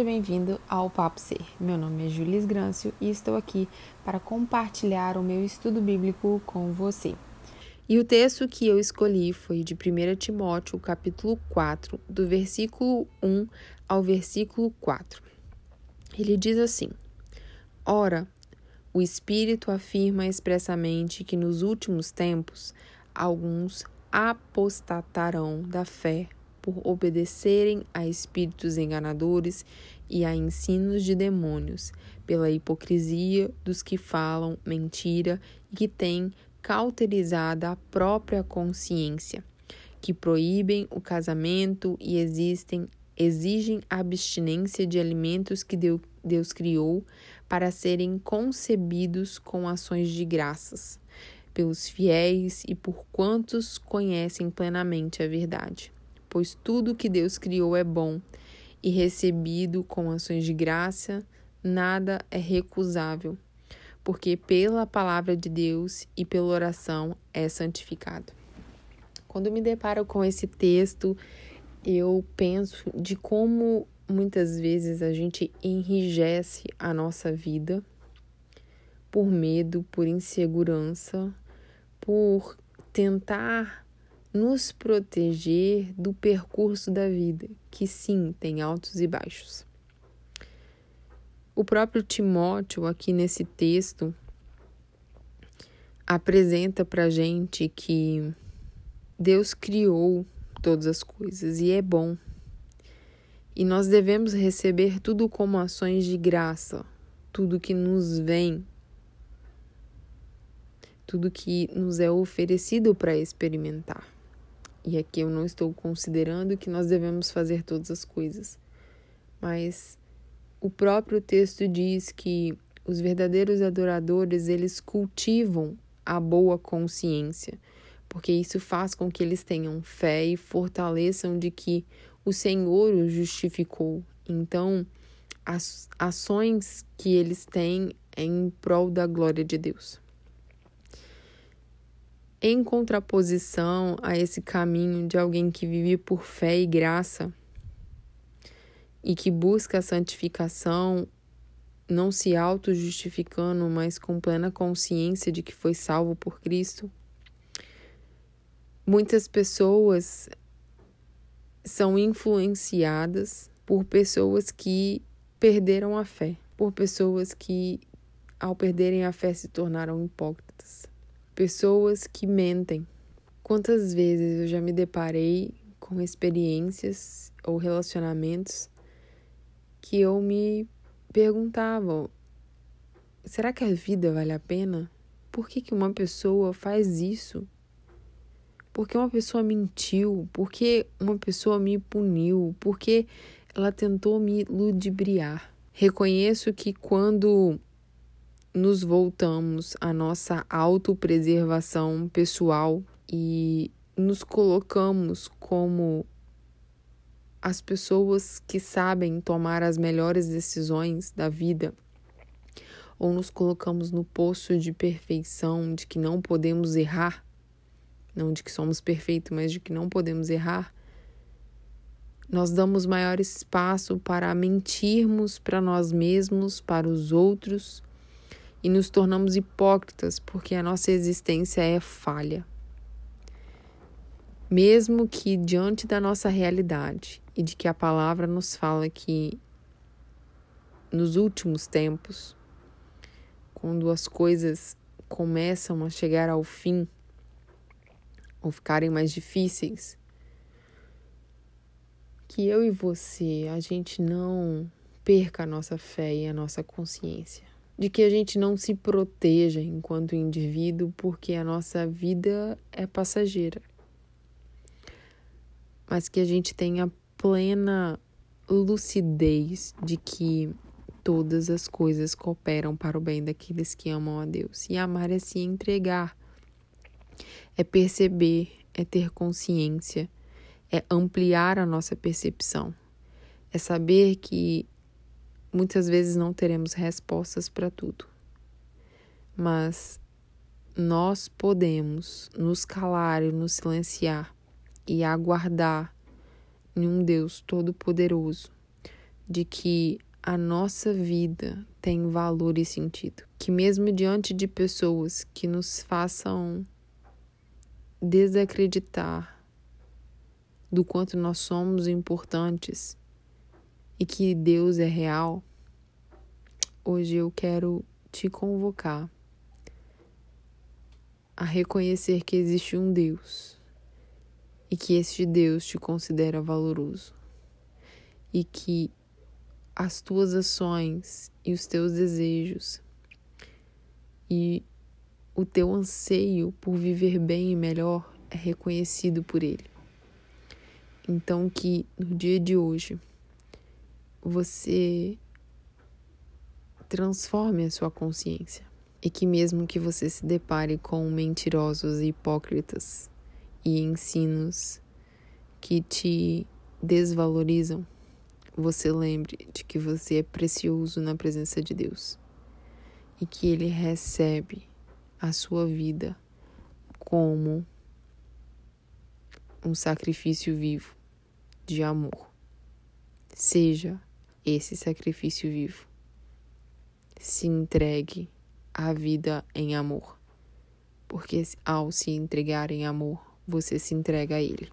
Seja bem-vindo ao Papo Ser. Meu nome é Julis Grâncio e estou aqui para compartilhar o meu estudo bíblico com você. E o texto que eu escolhi foi de 1 Timóteo, capítulo 4, do versículo 1 ao versículo 4. Ele diz assim: Ora, o Espírito afirma expressamente que nos últimos tempos alguns apostatarão da fé por obedecerem a espíritos enganadores e a ensinos de demônios, pela hipocrisia dos que falam mentira e que têm cauterizada a própria consciência, que proíbem o casamento e existem, exigem abstinência de alimentos que Deus criou para serem concebidos com ações de graças, pelos fiéis e por quantos conhecem plenamente a verdade pois tudo que Deus criou é bom e recebido com ações de graça, nada é recusável, porque pela palavra de Deus e pela oração é santificado. Quando me deparo com esse texto, eu penso de como muitas vezes a gente enrijece a nossa vida por medo, por insegurança, por tentar nos proteger do percurso da vida, que sim tem altos e baixos. O próprio Timóteo, aqui nesse texto, apresenta para gente que Deus criou todas as coisas e é bom. E nós devemos receber tudo como ações de graça, tudo que nos vem, tudo que nos é oferecido para experimentar. E aqui eu não estou considerando que nós devemos fazer todas as coisas, mas o próprio texto diz que os verdadeiros adoradores, eles cultivam a boa consciência, porque isso faz com que eles tenham fé e fortaleçam de que o Senhor os justificou. Então, as ações que eles têm é em prol da glória de Deus. Em contraposição a esse caminho de alguém que vive por fé e graça e que busca a santificação, não se auto-justificando, mas com plena consciência de que foi salvo por Cristo, muitas pessoas são influenciadas por pessoas que perderam a fé, por pessoas que, ao perderem a fé, se tornaram hipócritas pessoas que mentem. Quantas vezes eu já me deparei com experiências ou relacionamentos que eu me perguntava: será que a vida vale a pena? Por que, que uma pessoa faz isso? Por que uma pessoa mentiu? Por que uma pessoa me puniu? Por que ela tentou me ludibriar? Reconheço que quando nos voltamos à nossa autopreservação pessoal e nos colocamos como as pessoas que sabem tomar as melhores decisões da vida, ou nos colocamos no poço de perfeição, de que não podemos errar, não de que somos perfeitos, mas de que não podemos errar, nós damos maior espaço para mentirmos para nós mesmos, para os outros e nos tornamos hipócritas porque a nossa existência é falha. Mesmo que diante da nossa realidade e de que a palavra nos fala que nos últimos tempos, quando as coisas começam a chegar ao fim ou ficarem mais difíceis, que eu e você, a gente não perca a nossa fé e a nossa consciência de que a gente não se proteja enquanto indivíduo, porque a nossa vida é passageira. Mas que a gente tenha plena lucidez de que todas as coisas cooperam para o bem daqueles que amam a Deus. E amar é se entregar, é perceber, é ter consciência, é ampliar a nossa percepção, é saber que Muitas vezes não teremos respostas para tudo, mas nós podemos nos calar e nos silenciar e aguardar em um Deus todo-poderoso, de que a nossa vida tem valor e sentido. Que mesmo diante de pessoas que nos façam desacreditar do quanto nós somos importantes e que Deus é real, hoje eu quero te convocar a reconhecer que existe um Deus e que este Deus te considera valoroso e que as tuas ações e os teus desejos e o teu anseio por viver bem e melhor é reconhecido por Ele. Então, que no dia de hoje você transforme a sua consciência e que, mesmo que você se depare com mentirosos e hipócritas e ensinos que te desvalorizam, você lembre de que você é precioso na presença de Deus e que Ele recebe a sua vida como um sacrifício vivo de amor. Seja esse sacrifício vivo. Se entregue à vida em amor, porque ao se entregar em amor, você se entrega a Ele.